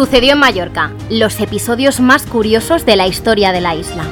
Sucedió en Mallorca, los episodios más curiosos de la historia de la isla.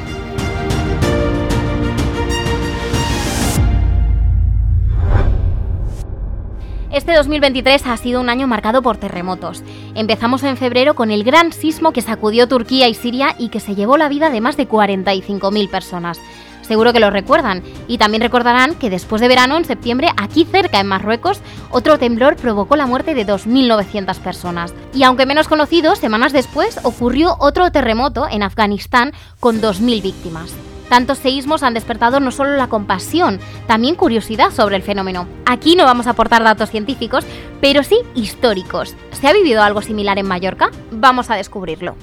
Este 2023 ha sido un año marcado por terremotos. Empezamos en febrero con el gran sismo que sacudió Turquía y Siria y que se llevó la vida de más de 45.000 personas. Seguro que lo recuerdan. Y también recordarán que después de verano, en septiembre, aquí cerca en Marruecos, otro temblor provocó la muerte de 2.900 personas. Y aunque menos conocido, semanas después ocurrió otro terremoto en Afganistán con 2.000 víctimas. Tantos seísmos han despertado no solo la compasión, también curiosidad sobre el fenómeno. Aquí no vamos a aportar datos científicos, pero sí históricos. ¿Se ha vivido algo similar en Mallorca? Vamos a descubrirlo.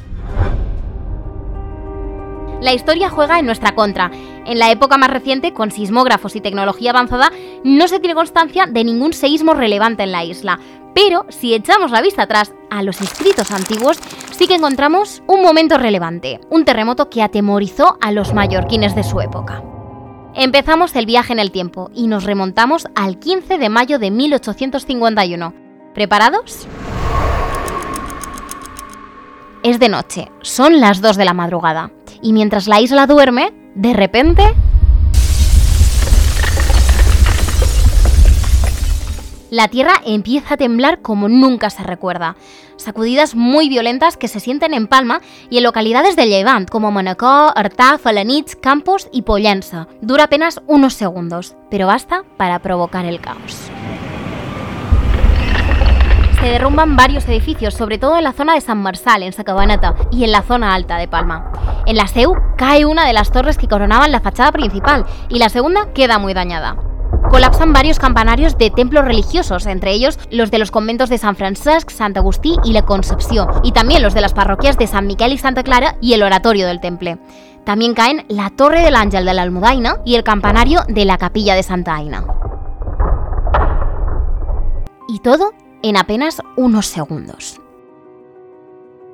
La historia juega en nuestra contra. En la época más reciente, con sismógrafos y tecnología avanzada, no se tiene constancia de ningún seísmo relevante en la isla. Pero si echamos la vista atrás a los escritos antiguos, sí que encontramos un momento relevante, un terremoto que atemorizó a los mallorquines de su época. Empezamos el viaje en el tiempo y nos remontamos al 15 de mayo de 1851. ¿Preparados? Es de noche, son las 2 de la madrugada y mientras la isla duerme, de repente... La tierra empieza a temblar como nunca se recuerda. Sacudidas muy violentas que se sienten en Palma y en localidades del Levant como Manacor, Artà, Falanits, Campos y Pollensa. Dura apenas unos segundos, pero basta para provocar el caos se derrumban varios edificios, sobre todo en la zona de San Marsal, en Sacabanata, y en la zona alta de Palma. En la SEU cae una de las torres que coronaban la fachada principal y la segunda queda muy dañada. Colapsan varios campanarios de templos religiosos, entre ellos los de los conventos de San Francesc, Sant Agustí y La Concepción, y también los de las parroquias de San Miquel y Santa Clara y el oratorio del temple. También caen la Torre del Ángel de la Almudaina y el campanario de la Capilla de Santa Aina. Y todo en apenas unos segundos.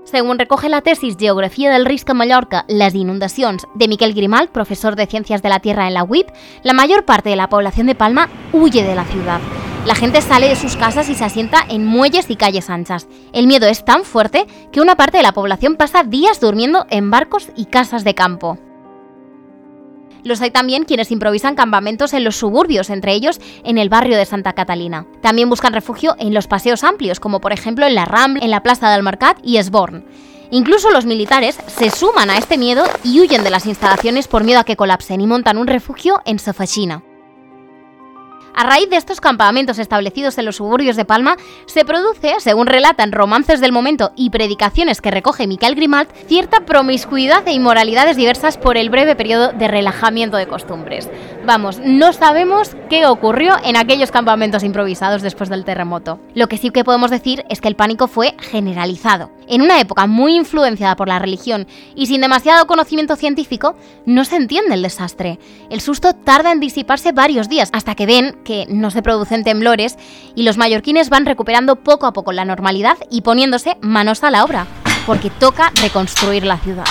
Según recoge la tesis Geografía del Risco Mallorca, las inundaciones de Miquel Grimal, profesor de Ciencias de la Tierra en la UIP, la mayor parte de la población de Palma huye de la ciudad. La gente sale de sus casas y se asienta en muelles y calles anchas. El miedo es tan fuerte que una parte de la población pasa días durmiendo en barcos y casas de campo. Los hay también quienes improvisan campamentos en los suburbios, entre ellos en el barrio de Santa Catalina. También buscan refugio en los paseos amplios, como por ejemplo en la Rambla, en la Plaza del Mercat y Esborn. Incluso los militares se suman a este miedo y huyen de las instalaciones por miedo a que colapsen y montan un refugio en Sofachina. A raíz de estos campamentos establecidos en los suburbios de Palma, se produce, según relatan romances del momento y predicaciones que recoge Miquel Grimalt, cierta promiscuidad e inmoralidades diversas por el breve periodo de relajamiento de costumbres. Vamos, no sabemos qué ocurrió en aquellos campamentos improvisados después del terremoto. Lo que sí que podemos decir es que el pánico fue generalizado. En una época muy influenciada por la religión y sin demasiado conocimiento científico, no se entiende el desastre. El susto tarda en disiparse varios días hasta que ven que no se producen temblores y los mallorquines van recuperando poco a poco la normalidad y poniéndose manos a la obra, porque toca reconstruir la ciudad.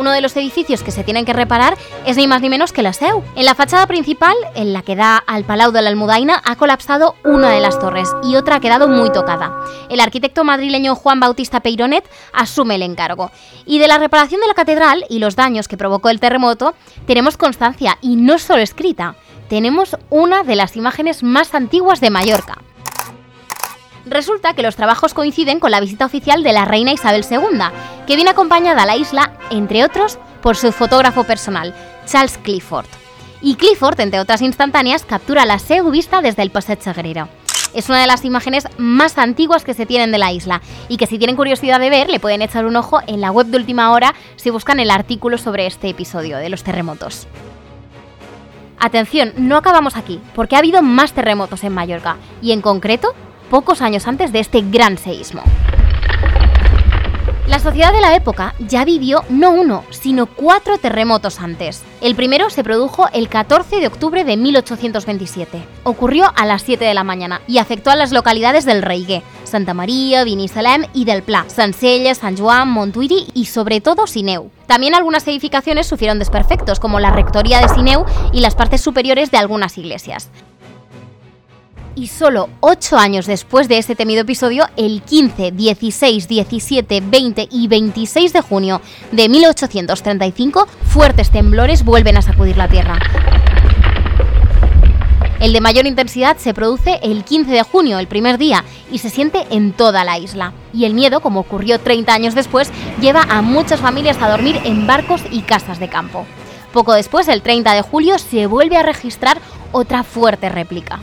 Uno de los edificios que se tienen que reparar es ni más ni menos que la SEU. En la fachada principal, en la que da al Palau de la Almudaina, ha colapsado una de las torres y otra ha quedado muy tocada. El arquitecto madrileño Juan Bautista Peironet asume el encargo. Y de la reparación de la catedral y los daños que provocó el terremoto, tenemos constancia y no solo escrita. Tenemos una de las imágenes más antiguas de Mallorca. Resulta que los trabajos coinciden con la visita oficial de la reina Isabel II, que viene acompañada a la isla, entre otros, por su fotógrafo personal, Charles Clifford. Y Clifford, entre otras instantáneas, captura la Seu vista desde el Passeig Sagrera. Es una de las imágenes más antiguas que se tienen de la isla y que si tienen curiosidad de ver le pueden echar un ojo en la web de última hora si buscan el artículo sobre este episodio de los terremotos. Atención, no acabamos aquí, porque ha habido más terremotos en Mallorca, y en concreto pocos años antes de este gran seísmo. La sociedad de la época ya vivió no uno, sino cuatro terremotos antes. El primero se produjo el 14 de octubre de 1827. Ocurrió a las 7 de la mañana y afectó a las localidades del Reigué, Santa María, Binissalem y del Pla, Sansella, San Juan, Montuiri y sobre todo Sineu. También algunas edificaciones sufrieron desperfectos, como la rectoría de Sineu y las partes superiores de algunas iglesias. Y solo ocho años después de ese temido episodio, el 15, 16, 17, 20 y 26 de junio de 1835, fuertes temblores vuelven a sacudir la Tierra. El de mayor intensidad se produce el 15 de junio, el primer día, y se siente en toda la isla. Y el miedo, como ocurrió 30 años después, lleva a muchas familias a dormir en barcos y casas de campo. Poco después, el 30 de julio, se vuelve a registrar otra fuerte réplica.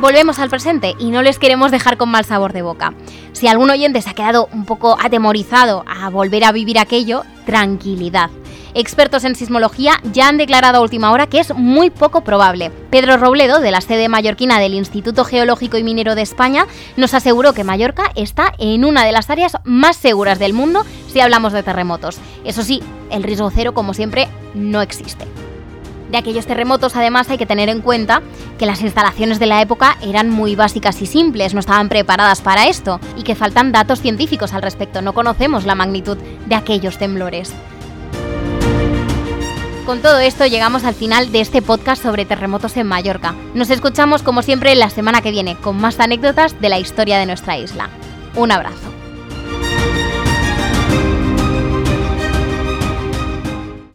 Volvemos al presente y no les queremos dejar con mal sabor de boca. Si algún oyente se ha quedado un poco atemorizado a volver a vivir aquello, tranquilidad. Expertos en sismología ya han declarado a última hora que es muy poco probable. Pedro Robledo, de la sede mallorquina del Instituto Geológico y Minero de España, nos aseguró que Mallorca está en una de las áreas más seguras del mundo si hablamos de terremotos. Eso sí, el riesgo cero, como siempre, no existe. De aquellos terremotos, además, hay que tener en cuenta que las instalaciones de la época eran muy básicas y simples, no estaban preparadas para esto, y que faltan datos científicos al respecto, no conocemos la magnitud de aquellos temblores. Con todo esto llegamos al final de este podcast sobre terremotos en Mallorca. Nos escuchamos como siempre la semana que viene con más anécdotas de la historia de nuestra isla. Un abrazo.